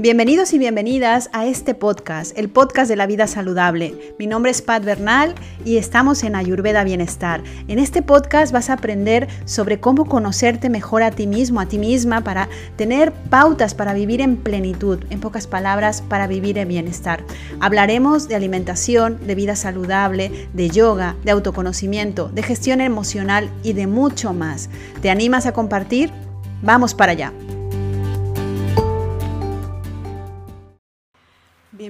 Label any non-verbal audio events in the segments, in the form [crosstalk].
Bienvenidos y bienvenidas a este podcast, el podcast de la vida saludable. Mi nombre es Pat Bernal y estamos en Ayurveda Bienestar. En este podcast vas a aprender sobre cómo conocerte mejor a ti mismo, a ti misma, para tener pautas para vivir en plenitud, en pocas palabras, para vivir en bienestar. Hablaremos de alimentación, de vida saludable, de yoga, de autoconocimiento, de gestión emocional y de mucho más. ¿Te animas a compartir? Vamos para allá.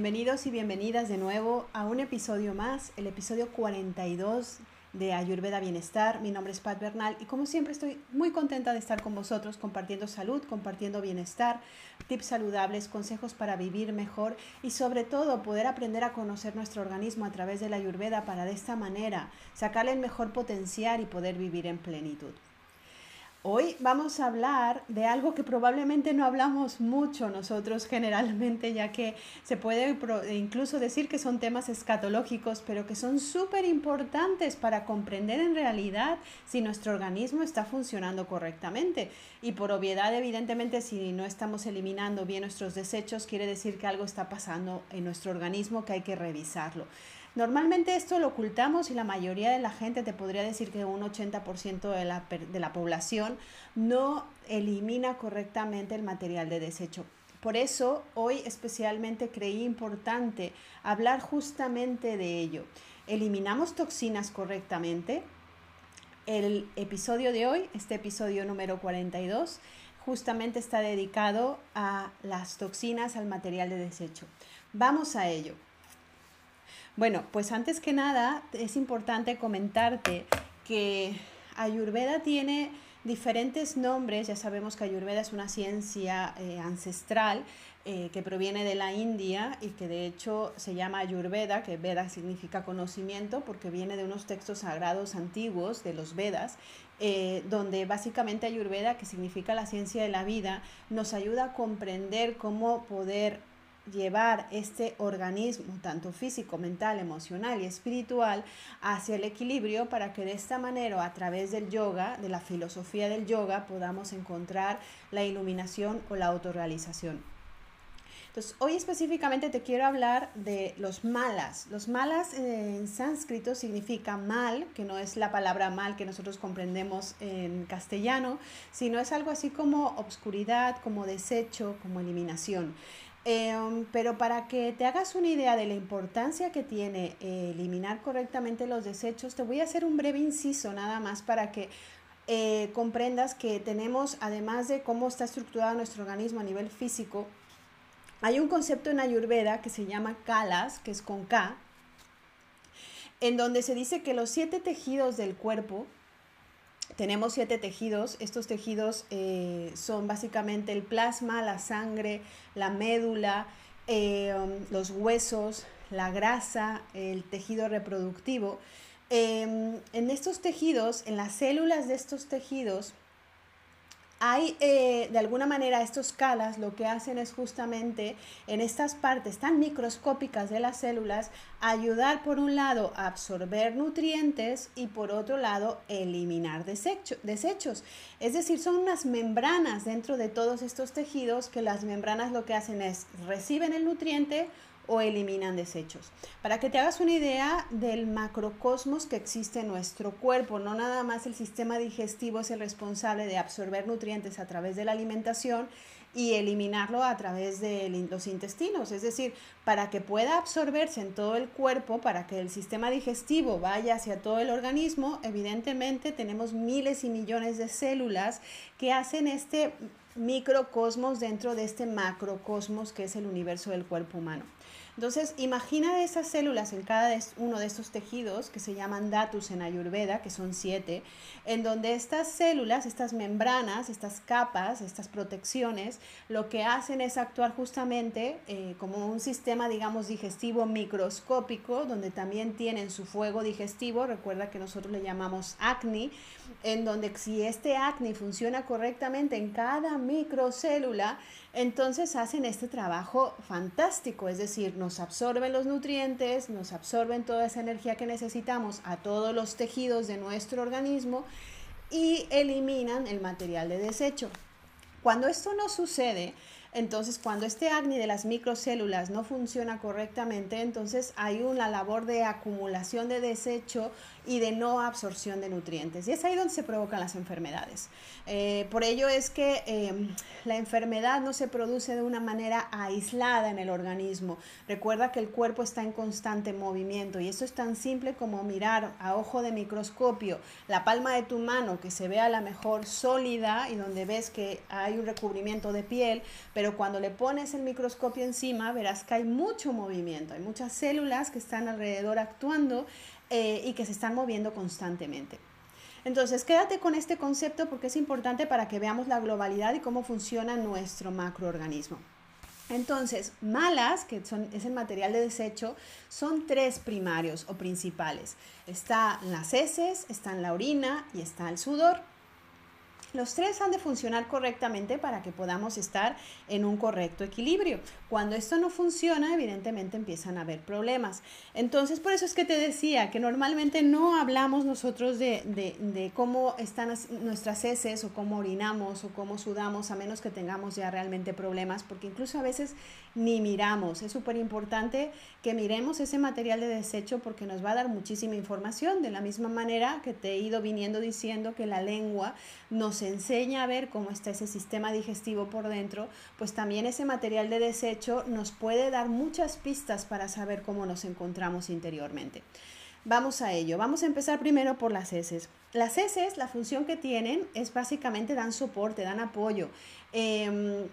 Bienvenidos y bienvenidas de nuevo a un episodio más, el episodio 42 de Ayurveda Bienestar. Mi nombre es Pat Bernal y como siempre estoy muy contenta de estar con vosotros compartiendo salud, compartiendo bienestar, tips saludables, consejos para vivir mejor y sobre todo poder aprender a conocer nuestro organismo a través de la Ayurveda para de esta manera sacarle el mejor potencial y poder vivir en plenitud. Hoy vamos a hablar de algo que probablemente no hablamos mucho nosotros generalmente, ya que se puede incluso decir que son temas escatológicos, pero que son súper importantes para comprender en realidad si nuestro organismo está funcionando correctamente. Y por obviedad, evidentemente, si no estamos eliminando bien nuestros desechos, quiere decir que algo está pasando en nuestro organismo que hay que revisarlo. Normalmente esto lo ocultamos y la mayoría de la gente, te podría decir que un 80% de la, de la población no elimina correctamente el material de desecho. Por eso hoy especialmente creí importante hablar justamente de ello. ¿Eliminamos toxinas correctamente? El episodio de hoy, este episodio número 42, justamente está dedicado a las toxinas, al material de desecho. Vamos a ello. Bueno, pues antes que nada es importante comentarte que Ayurveda tiene diferentes nombres. Ya sabemos que Ayurveda es una ciencia eh, ancestral eh, que proviene de la India y que de hecho se llama Ayurveda, que Veda significa conocimiento porque viene de unos textos sagrados antiguos de los Vedas, eh, donde básicamente Ayurveda, que significa la ciencia de la vida, nos ayuda a comprender cómo poder llevar este organismo, tanto físico, mental, emocional y espiritual, hacia el equilibrio para que de esta manera, a través del yoga, de la filosofía del yoga, podamos encontrar la iluminación o la autorrealización. Entonces, hoy específicamente te quiero hablar de los malas. Los malas en sánscrito significa mal, que no es la palabra mal que nosotros comprendemos en castellano, sino es algo así como obscuridad, como desecho, como eliminación. Em, pero para que te hagas una idea de la importancia que tiene eh, eliminar correctamente los desechos, te voy a hacer un breve inciso nada más para que eh, comprendas que tenemos, además de cómo está estructurado nuestro organismo a nivel físico, hay un concepto en Ayurveda que se llama Kalas, que es con K, en donde se dice que los siete tejidos del cuerpo tenemos siete tejidos. Estos tejidos eh, son básicamente el plasma, la sangre, la médula, eh, los huesos, la grasa, el tejido reproductivo. Em, en estos tejidos, en las células de estos tejidos, hay eh, de alguna manera estos calas lo que hacen es justamente en estas partes tan microscópicas de las células ayudar por un lado a absorber nutrientes y por otro lado eliminar desechos. Es decir, son unas membranas dentro de todos estos tejidos que las membranas lo que hacen es reciben el nutriente, o eliminan desechos. Para que te hagas una idea del macrocosmos que existe en nuestro cuerpo, no nada más el sistema digestivo es el responsable de absorber nutrientes a través de la alimentación y eliminarlo a través de los intestinos. Es decir, para que pueda absorberse en todo el cuerpo, para que el sistema digestivo vaya hacia todo el organismo, evidentemente tenemos miles y millones de células que hacen este microcosmos dentro de este macrocosmos que es el universo del cuerpo humano. Entonces, imagina esas células en cada uno de estos tejidos que se llaman datus en Ayurveda, que son siete, en donde estas células, estas membranas, estas capas, estas protecciones, lo que hacen es actuar justamente eh, como un sistema, digamos, digestivo microscópico, donde también tienen su fuego digestivo, recuerda que nosotros le llamamos acne, en donde si este acne funciona correctamente en cada microcélula, entonces hacen este trabajo fantástico, es decir, nos absorben los nutrientes, nos absorben toda esa energía que necesitamos a todos los tejidos de nuestro organismo y eliminan el material de desecho. Cuando esto no sucede, Entonces, cuando este acné de las microcélulas no funciona correctamente, entonces hay una labor de acumulación de desecho y de no absorción de nutrientes. Y es ahí donde se provocan las enfermedades. Eh, por ello es que em, la enfermedad no se produce de una manera aislada en el organismo. Recuerda que el cuerpo está en constante movimiento y eso es tan simple como mirar a ojo de microscopio la palma de tu mano que se vea a la mejor sólida y donde ves que hay un recubrimiento de piel, cuando le pones el microscopio encima verás que hay mucho movimiento, hay muchas células que están alrededor actuando eh, y que se están moviendo constantemente. Entonces, quédate con este concepto porque es importante para que veamos la globalidad y cómo funciona nuestro macroorganismo. Entonces, malas, que son, es el material de desecho, son tres primarios o principales. Están las heces, está la orina y está el sudor. Los tres han de funcionar correctamente para que podamos estar en un correcto equilibrio. Cuando esto no funciona, evidentemente empiezan a haber problemas. Entonces, por eso es que te decía que normalmente no hablamos nosotros de, cómo están nuestras heces o cómo orinamos o cómo sudamos, a menos que tengamos ya realmente problemas, porque incluso a veces ni miramos. Es súper importante que miremos ese material de desecho porque nos va a dar muchísima información. De la misma manera que te he ido viniendo diciendo que la lengua nos enseña a ver cómo está ese sistema digestivo por dentro, pues también ese material de desecho nos puede dar muchas pistas para saber cómo nos encontramos interiormente. Vamos a ello. Vamos a empezar primero por las heces. Las heces, la función que tienen es básicamente dan soporte, dan apoyo. Em,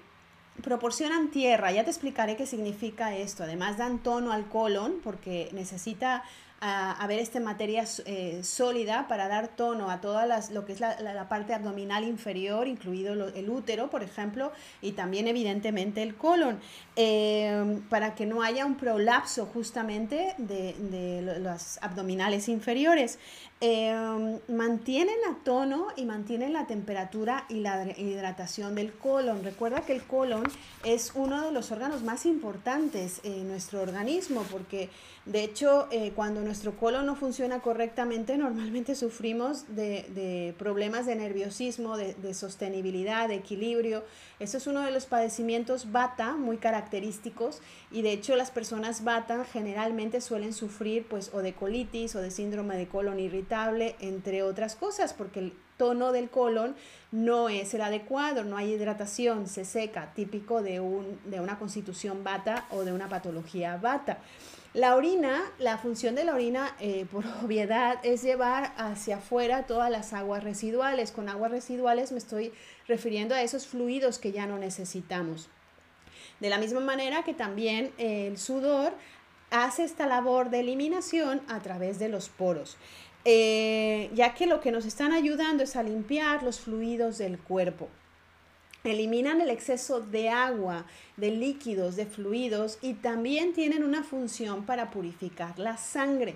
proporcionan tierra, ya te explicaré qué significa esto. Además dan tono al colon porque necesita a, ver esta materia eh, sólida para dar tono a toda lo que es la, parte abdominal inferior, incluido el útero, por ejemplo, y también evidentemente el colon, eh, para que no haya un prolapso justamente de, de los abdominales inferiores. Eh, mantienen a tono y mantienen la temperatura y la hidratación del colon. Recuerda que el colon es uno de los órganos más importantes en nuestro organismo porque de hecho eh, cuando nuestro colon no funciona correctamente normalmente sufrimos de, problemas de nerviosismo, de, de, sostenibilidad, de equilibrio. Eso es uno de los padecimientos bata muy característicos y de hecho las personas bata generalmente suelen sufrir pues o de colitis o de síndrome de colon irritable entre otras cosas, porque el tono del colon no es el adecuado, no hay hidratación, se seca, típico de, un, de una constitución bata o de una patología bata. La orina, la función de la orina, eh, por [laughs] obviedad, es llevar hacia afuera todas las aguas residuales. Con aguas residuales me estoy refiriendo a esos fluidos que ya no necesitamos. De la misma manera que también el sudor hace esta labor de eliminación a través de los poros. Eh, ya que lo que nos están ayudando es a limpiar los fluidos del cuerpo. Eliminan el exceso de agua, de líquidos, de fluidos y también tienen una función para purificar la sangre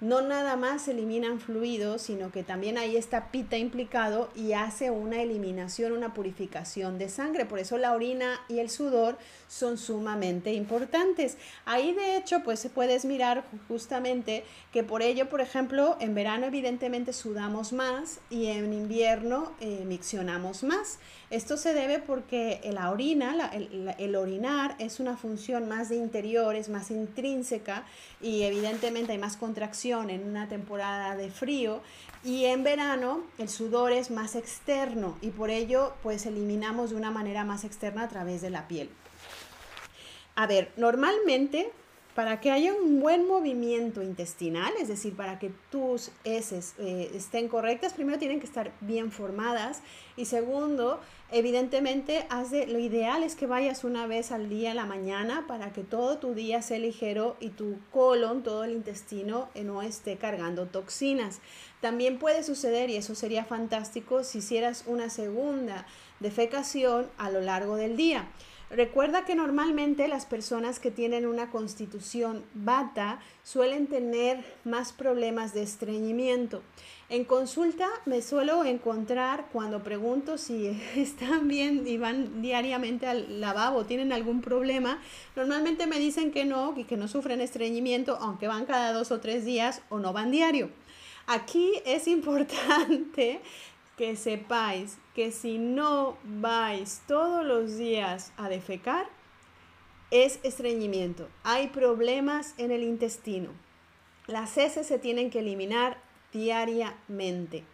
no nada más eliminan fluidos, sino que también ahí está pita implicado y hace una eliminación, una purificación de sangre. Por eso la orina y el sudor son sumamente importantes. Ahí de hecho, pues puedes mirar justamente que por ello, por ejemplo, en verano evidentemente sudamos más y en invierno eh, miccionamos más. Esto se debe porque la orina, el, el orinar es una función más de interior, es más intrínseca y evidentemente hay más contracción en una temporada de frío y en verano el sudor es más externo y por ello pues eliminamos de una manera más externa a través de la piel. A ver, normalmente para que haya un buen movimiento intestinal, es decir, para que tus heces eh, estén correctas, primero tienen que estar bien formadas y segundo, evidentemente, lo ideal es que vayas una vez al día en la mañana para que todo tu día sea ligero y tu colon, todo el intestino, eh, no esté cargando toxinas. También puede suceder, y eso sería fantástico, si hicieras una segunda defecación a lo largo del día. Recuerda que normalmente las personas que tienen una constitución bata suelen tener más problemas de estreñimiento. En consulta me suelo encontrar cuando pregunto si [laughs] están bien y van diariamente al lavabo, tienen algún problema. Normalmente me dicen que no y que no sufren estreñimiento, aunque van cada dos o tres días o no van diario. Aquí es [laughs] importante que sepáis que si no vais todos los días a defecar, es estreñimiento. Hay problemas en el intestino. Las heces se tienen que eliminar diariamente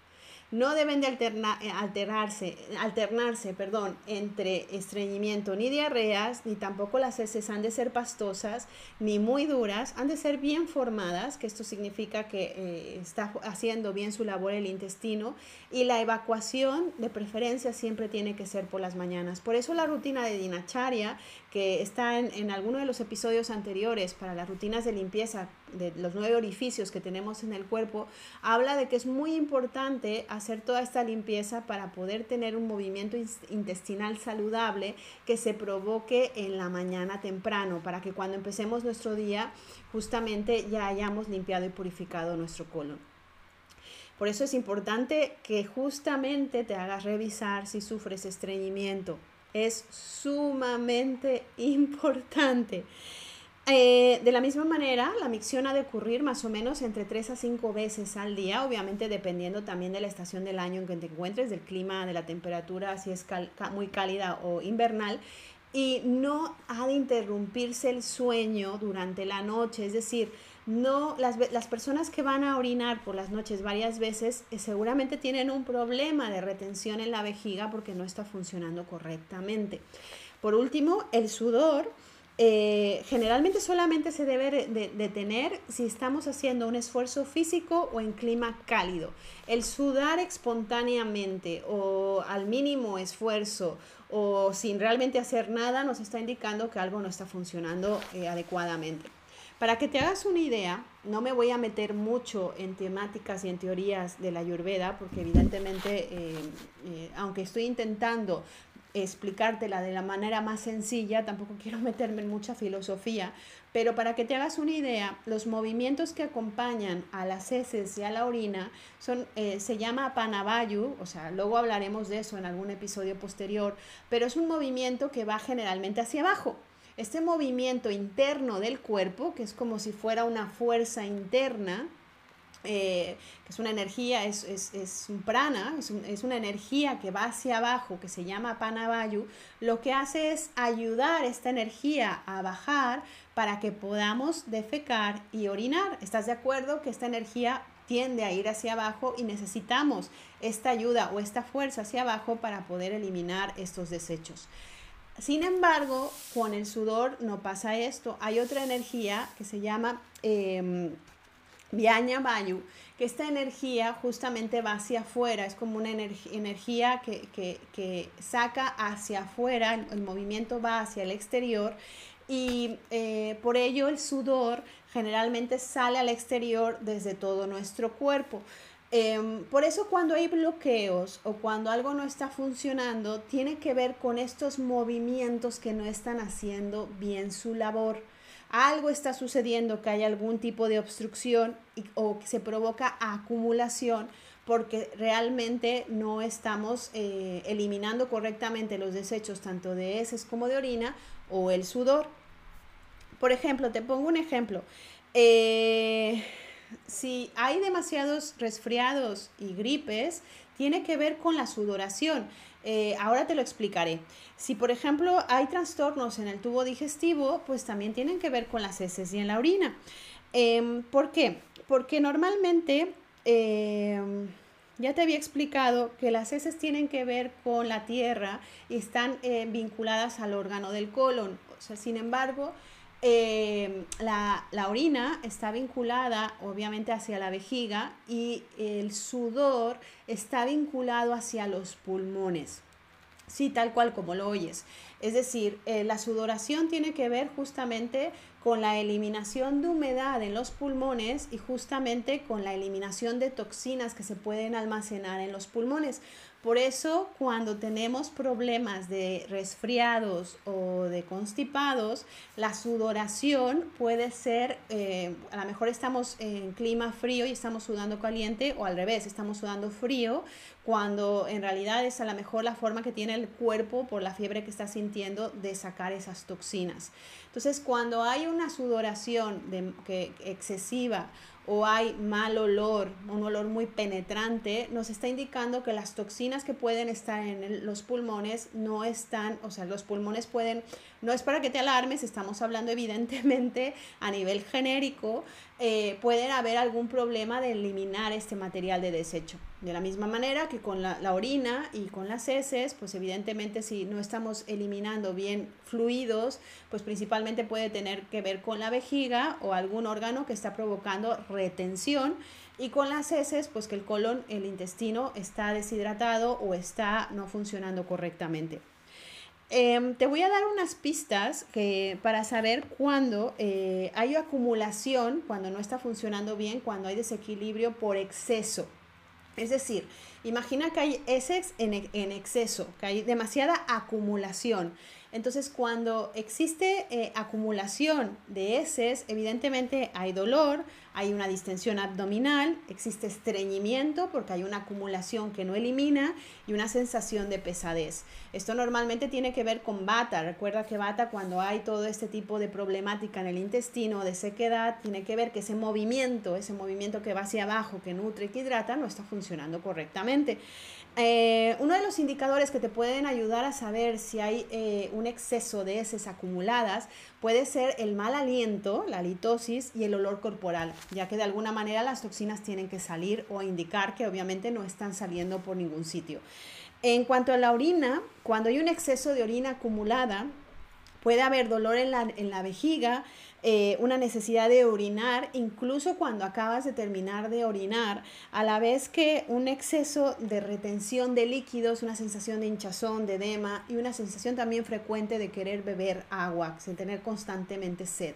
no deben de eh, alternarse, alternarse perdón, entre estreñimiento ni diarreas, ni tampoco las heces han de ser pastosas, ni muy duras, han de ser bien formadas, que esto significa que eh, está haciendo bien su labor el intestino, y la evacuación de preferencia siempre tiene que ser por las mañanas. Por eso la rutina de Dinacharia, que está en, en alguno de los episodios anteriores para las rutinas de limpieza de los nueve orificios que tenemos en el cuerpo, habla de que es muy importante hacer toda esta limpieza para poder tener un movimiento intestinal saludable que se provoque en la mañana temprano, para que cuando empecemos nuestro día justamente ya hayamos limpiado y purificado nuestro colon. Por eso es importante que justamente te hagas revisar si sufres estreñimiento. Es sumamente [laughs] importante. Eh, de la misma manera, la micción ha de ocurrir más o menos entre 3 a 5 veces al día, obviamente dependiendo también de la estación del año en que te encuentres, del clima, de la temperatura, si es muy cálida o invernal. Y no ha de interrumpirse el sueño durante la noche, es decir, no las, las personas que van a orinar por las noches varias veces eh, seguramente tienen un problema de retención en la vejiga porque no está funcionando correctamente. Por último, el sudor eh, generalmente solamente se debe de, tener si estamos haciendo un esfuerzo físico o en clima cálido. El sudar espontáneamente o al mínimo esfuerzo o sin realmente hacer nada nos está indicando que algo no está funcionando eh, adecuadamente. Para que te hagas una idea, no me voy a meter mucho en temáticas y en teorías de la ayurveda, porque evidentemente, eh, aunque estoy intentando explicártela de la manera más sencilla, tampoco quiero [laughs] meterme en mucha filosofía, pero para que te hagas una idea, los movimientos que acompañan a las heces y a la orina son, eh, se llama panavayu, o sea, luego hablaremos de eso en algún episodio posterior, pero es un movimiento que va generalmente hacia abajo. Este movimiento interno del cuerpo, que es como si fuera una fuerza interna, eh, que es una energía, es, un prana, es, una energía que va hacia abajo, que se llama panavayu, lo que hace es ayudar esta energía a bajar para que podamos defecar y orinar. ¿Estás de acuerdo que esta energía tiende a ir hacia abajo y necesitamos esta ayuda o esta fuerza hacia abajo para poder eliminar estos desechos? Sin embargo, con el sudor no pasa esto. Hay otra energía que se llama... Em, Viaña Bayu, que esta energía justamente va hacia afuera, es como una energía que, saca hacia afuera, el, movimiento va hacia el exterior y eh, por ello el sudor generalmente sale al exterior desde todo nuestro cuerpo. Em, por eso cuando hay bloqueos o cuando algo no está funcionando, tiene que ver con estos movimientos que no están haciendo bien su labor algo está sucediendo, que hay algún tipo de obstrucción o que se provoca acumulación porque realmente no estamos eh, eliminando correctamente los desechos tanto de heces como de orina o el sudor. Por ejemplo, te pongo un ejemplo. Eh, si hay demasiados resfriados y gripes, tiene que ver con la sudoración. Eh, ahora te lo explicaré. Si, por ejemplo, hay trastornos en el tubo digestivo, pues también tienen que ver con las heces y en la orina. Em, ¿Por qué? Porque normalmente, em, ya te había explicado que las heces tienen que ver con la tierra y están eh, vinculadas al órgano del colon. O sea, sin embargo, la, la, orina está vinculada obviamente hacia la vejiga y el sudor está vinculado hacia los pulmones. Sí, tal cual como lo oyes. Es decir, eh, la sudoración tiene que ver justamente con la eliminación de humedad en los pulmones y justamente con la eliminación de toxinas que se pueden almacenar en los pulmones. Por eso, cuando tenemos problemas de resfriados o de constipados, la sudoración puede ser, eh, a lo mejor estamos en clima frío y estamos sudando caliente, o al revés, estamos sudando frío, cuando en realidad es a lo mejor la forma que tiene el cuerpo por la fiebre que está sintiendo de sacar esas toxinas. Entonces, cuando hay una sudoración de, que, excesiva o hay mal olor, un olor muy penetrante, nos está indicando que las toxinas que pueden estar en los pulmones no están, o sea, los pulmones pueden, no es para que te alarmes, estamos hablando evidentemente a nivel genérico, eh, pueden haber algún problema de eliminar este material de desecho. De la misma manera que con la, la, orina y con las heces, pues evidentemente si no estamos eliminando bien fluidos, pues principalmente puede tener que ver con la vejiga o algún órgano que está provocando retención y con las heces, pues que el colon, el intestino está deshidratado o está no funcionando correctamente. Em, te voy a dar unas pistas para saber cuándo eh, hay acumulación, cuando no está funcionando bien, cuando hay desequilibrio por exceso. Es decir, imagina que hay en, en exceso, que hay demasiada acumulación. Entonces, cuando existe eh, acumulación de heces, evidentemente hay dolor, hay una distensión abdominal, existe estreñimiento porque hay una acumulación que no elimina y una sensación de pesadez. Esto normalmente tiene que ver con bata. Recuerda que bata cuando hay todo este tipo de problemática en el intestino, de sequedad, tiene que ver que ese movimiento, ese movimiento que va hacia abajo, que nutre que hidrata, no está funcionando correctamente. Eh, uno de los indicadores que te pueden ayudar a saber si hay eh, un exceso de heces acumuladas puede ser el mal aliento, la litosis y el olor corporal, ya que de alguna manera las toxinas tienen que salir o indicar que obviamente no están saliendo por ningún sitio. En cuanto a la orina, cuando hay un exceso de orina acumulada, puede haber dolor en la, en la vejiga, eh, una necesidad de orinar, incluso cuando acabas de terminar de orinar, a la vez que un exceso de retención de líquidos, una sensación de hinchazón, de edema y una sensación también frecuente de querer beber agua, sin tener constantemente sed.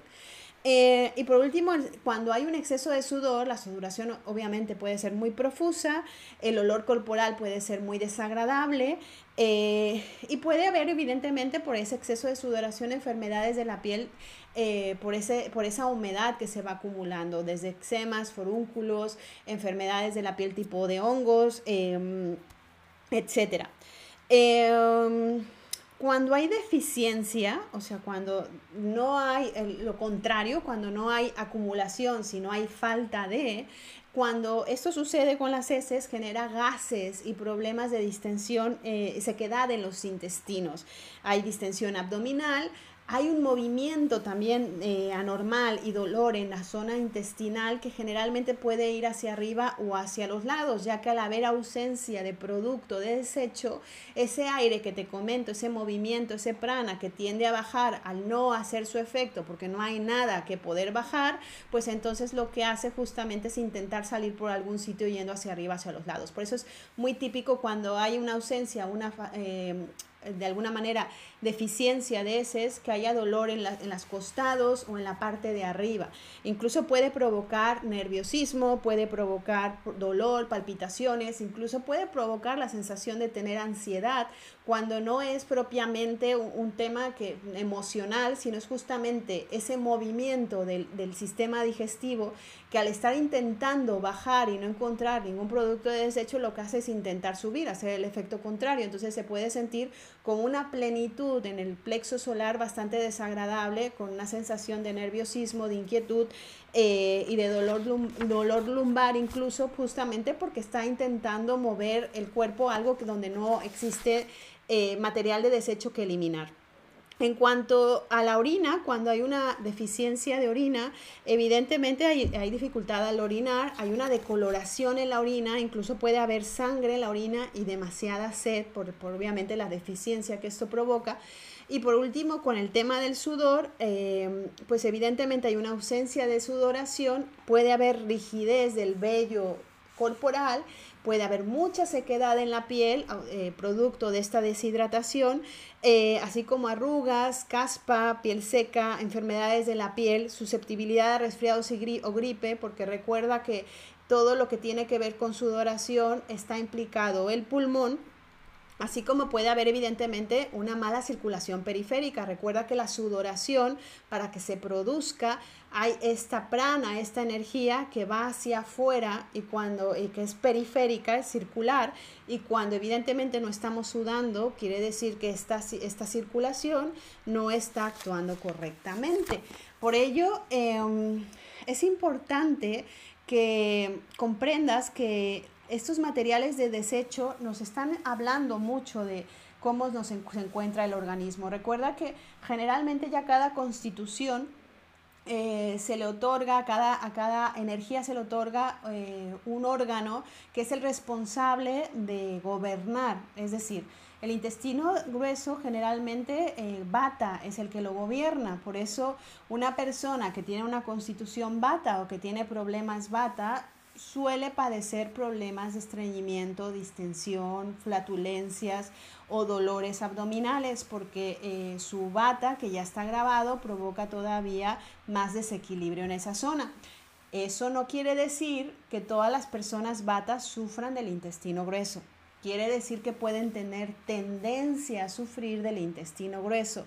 Eh, y por último, cuando hay un exceso de sudor, la sudoración obviamente puede ser muy profusa, el olor corporal puede ser muy desagradable eh, y puede haber evidentemente por ese exceso de sudoración enfermedades de la piel eh, por, ese, por esa humedad que se va acumulando, desde eczemas, forúnculos, enfermedades de la piel tipo de hongos, eh, etc. Em, cuando hay deficiencia, o sea, cuando no hay lo contrario, cuando no hay acumulación, sino hay falta de, cuando esto sucede con las heces, genera gases y problemas de distensión, eh, sequedad en los intestinos. Hay distensión abdominal, hay un movimiento también eh, anormal y dolor en la zona intestinal que generalmente puede ir hacia arriba o hacia los lados, ya que al haber ausencia de producto de desecho, ese aire que te comento, ese movimiento, ese prana que tiende a bajar al no hacer su efecto porque no hay nada que poder bajar, pues entonces lo que hace justamente es intentar salir por algún sitio yendo hacia arriba, hacia los lados. Por eso es muy típico cuando hay una ausencia, una, eh, de alguna manera deficiencia de heces, que haya dolor en, en las costados o en la parte de arriba. Incluso puede provocar nerviosismo, puede provocar dolor, palpitaciones, incluso puede provocar la sensación de tener ansiedad cuando no es propiamente un, tema que, emocional, sino es justamente ese movimiento del, del sistema digestivo que al estar intentando bajar y no encontrar ningún producto de desecho, lo que hace es intentar subir, hacer el efecto contrario. Entonces se puede sentir con una plenitud en el plexo solar bastante desagradable, con una sensación de nerviosismo, de inquietud eh, y de dolor, dolor lumbar incluso, justamente porque está intentando mover el cuerpo algo que donde no existe eh, material de desecho que eliminar. En cuanto a la orina, cuando hay una deficiencia de orina, evidentemente hay, dificultad al orinar, hay una decoloración en la orina, incluso puede haber sangre en la orina y demasiada sed por, por obviamente la deficiencia que esto provoca. Y por último, con el tema del sudor, eh, pues evidentemente hay una ausencia de sudoración, puede haber rigidez del vello corporal, puede haber mucha sequedad en la piel, eh, producto de esta deshidratación, eh, así como arrugas, caspa, piel seca, enfermedades de la piel, susceptibilidad a resfriados o gripe, porque recuerda que todo lo que tiene que ver con sudoración está implicado. El pulmón, Así como puede haber evidentemente una mala circulación periférica. Recuerda que la sudoración, para que se produzca, hay esta prana, esta energía que va hacia afuera y cuando y que es periférica, es circular, y cuando evidentemente no estamos sudando, quiere decir que esta, esta circulación no está actuando correctamente. Por ello, em, es importante que comprendas que estos materiales de desecho nos están hablando mucho de cómo nos se encuentra el organismo. Recuerda que generalmente ya cada constitución eh, se le otorga, a cada, a cada energía se le otorga eh, un órgano que es el responsable de gobernar, es decir, el intestino grueso generalmente eh, bata es el que lo gobierna, por eso una persona que tiene una constitución bata o que tiene problemas bata suele padecer problemas de estreñimiento, distensión, flatulencias o dolores abdominales porque eh, su bata que ya está grabado provoca todavía más desequilibrio en esa zona. Eso no quiere decir que todas las personas batas sufran del intestino grueso. Quiere decir que pueden tener tendencia a sufrir del intestino grueso.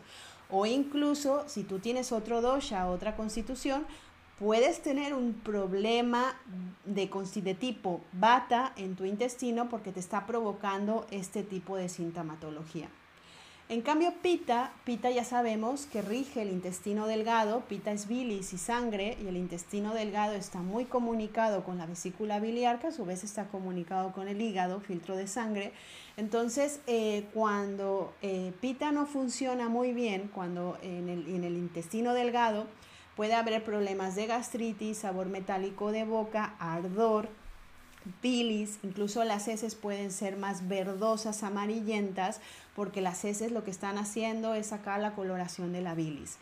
O incluso si tú tienes otro dosha, otra constitución, puedes tener un problema de, tipo bata en tu intestino porque te está provocando este tipo de sintomatología. En cambio, pita, pita ya sabemos que rige el intestino delgado, pita es bilis y sangre, y el intestino delgado está muy comunicado con la vesícula biliar, que a su vez está comunicado con el hígado, filtro de sangre. Entonces, eh, cuando eh, pita no funciona muy bien, cuando en el intestino delgado puede haber problemas de gastritis, sabor metálico de boca, ardor, bilis, incluso las heces pueden ser más verdosas, amarillentas, porque las heces lo que están haciendo es sacar la coloración de la bilis.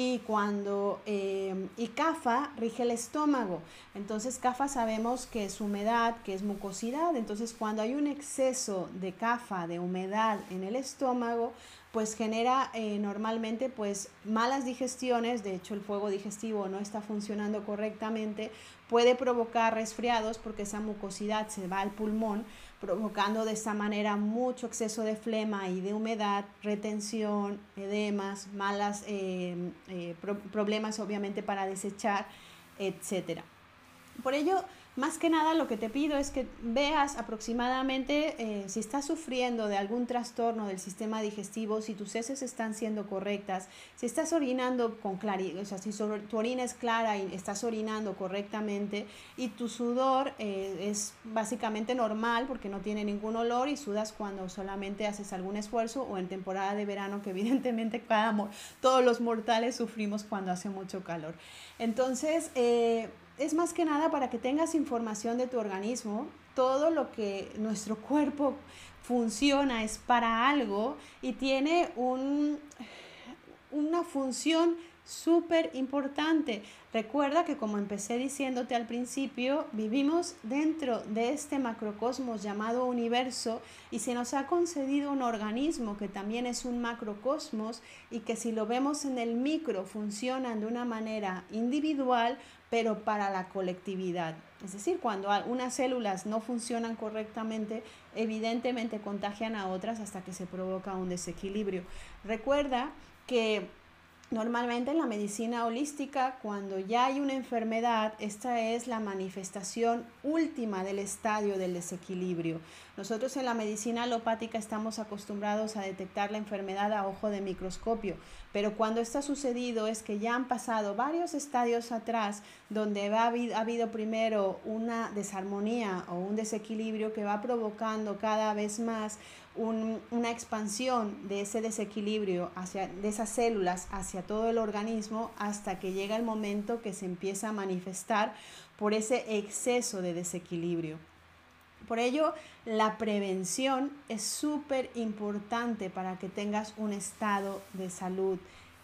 Y cuando, eh, y CAFA rige el estómago. Entonces CAFA sabemos que es humedad, que es mucosidad. Entonces cuando hay un exceso de CAFA, de humedad en el estómago, pues genera eh, normalmente pues malas digestiones, de hecho el fuego digestivo no está funcionando correctamente, puede provocar resfriados porque esa mucosidad se va al pulmón, provocando de esta manera mucho exceso de flema y de humedad, retención, edemas, malas eh, eh, problemas obviamente para desechar, etc. Por ello, más que nada lo que te pido es que veas aproximadamente eh, si estás sufriendo de algún trastorno del sistema digestivo, si tus heces están siendo correctas, si estás orinando con claridad, o sea, si tu orina es clara y estás orinando correctamente y tu sudor eh, es básicamente normal porque no tiene ningún olor y sudas cuando solamente haces algún esfuerzo o en temporada de verano que [laughs] evidentemente cada, todos los mortales sufrimos cuando hace mucho calor. Entonces, eh, es más que nada para que tengas información de tu organismo. Todo lo que nuestro cuerpo funciona es para algo y tiene un, una función súper importante. Recuerda que como empecé diciéndote al principio, vivimos dentro de este macrocosmos llamado universo y se nos ha concedido un organismo que también es un macrocosmos y que si lo vemos en el micro funcionan de una manera individual, pero para la colectividad. Es decir, cuando unas células no funcionan correctamente, evidentemente contagian a otras hasta que se provoca un desequilibrio. Recuerda que Normalmente en la medicina holística, cuando ya hay una enfermedad, esta es la manifestación última del estadio del desequilibrio. Nosotros en la medicina alopática estamos acostumbrados a detectar la enfermedad a ojo de microscopio, pero cuando esto ha sucedido es que ya han pasado varios estadios atrás donde ha habido, ha habido primero una desarmonía o un desequilibrio que va provocando cada vez más una expansión de ese desequilibrio hacia, de esas células hacia todo el organismo hasta que llega el momento que se empieza a manifestar por ese exceso de desequilibrio. Por ello, la prevención es súper importante para que tengas un estado de salud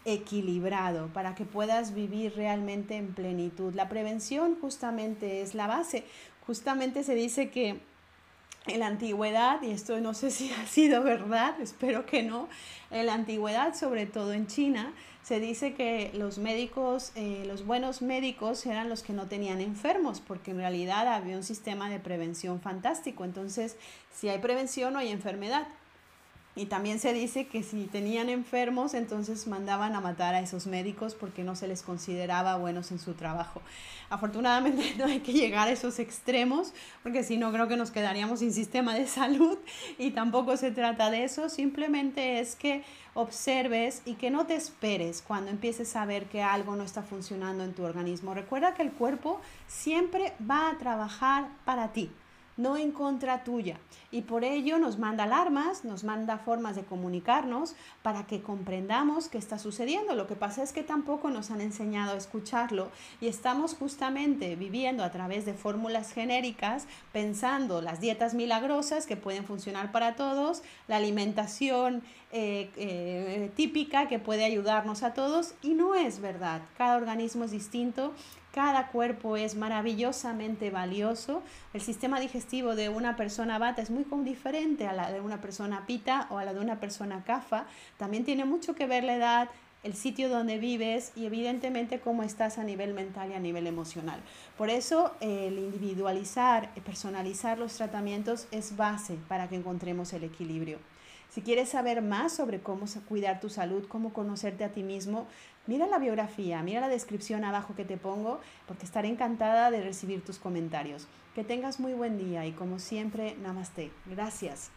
equilibrado, para que puedas vivir realmente en plenitud. La prevención justamente es la base. Justamente se dice que en la antigüedad, y esto no sé si [laughs] ha sido verdad, espero que no, en la antigüedad, sobre todo en China, se dice que los médicos, eh, los buenos médicos eran los que no tenían enfermos, porque en realidad había un sistema de prevención fantástico. Entonces, si hay prevención, no hay enfermedad. Y también se dice que si tenían enfermos, entonces mandaban a matar a esos médicos porque no se les consideraba buenos en su trabajo. Afortunadamente [laughs] no hay que llegar a esos extremos porque si no creo que nos quedaríamos sin sistema de salud [laughs] y tampoco se trata de eso, simplemente es que observes y que no te esperes cuando empieces a ver que algo no está funcionando en tu organismo. Recuerda que el cuerpo siempre va a trabajar para ti no en contra tuya. Y por ello nos manda alarmas, nos manda formas de comunicarnos para que comprendamos qué está sucediendo. Lo que pasa es que tampoco nos han enseñado a escucharlo y estamos justamente viviendo a través de fórmulas genéricas, pensando las dietas milagrosas que pueden funcionar para todos, la alimentación eh, eh, típica que puede ayudarnos a todos y no es verdad. Cada organismo es distinto cada cuerpo es maravillosamente valioso. El sistema digestivo de una persona bata es muy diferente a la de una persona pita o a la de una persona cafa. También tiene mucho que ver la edad, el sitio donde vives y evidentemente cómo estás a nivel mental y a nivel emocional. Por eso el individualizar, personalizar los tratamientos es base para que encontremos el equilibrio. Si quieres saber más sobre cómo cuidar tu salud, cómo conocerte a ti mismo, mira la biografía, mira la descripción abajo que te pongo, porque estaré encantada de recibir tus comentarios. Que tengas muy buen día y como siempre, namaste. Gracias.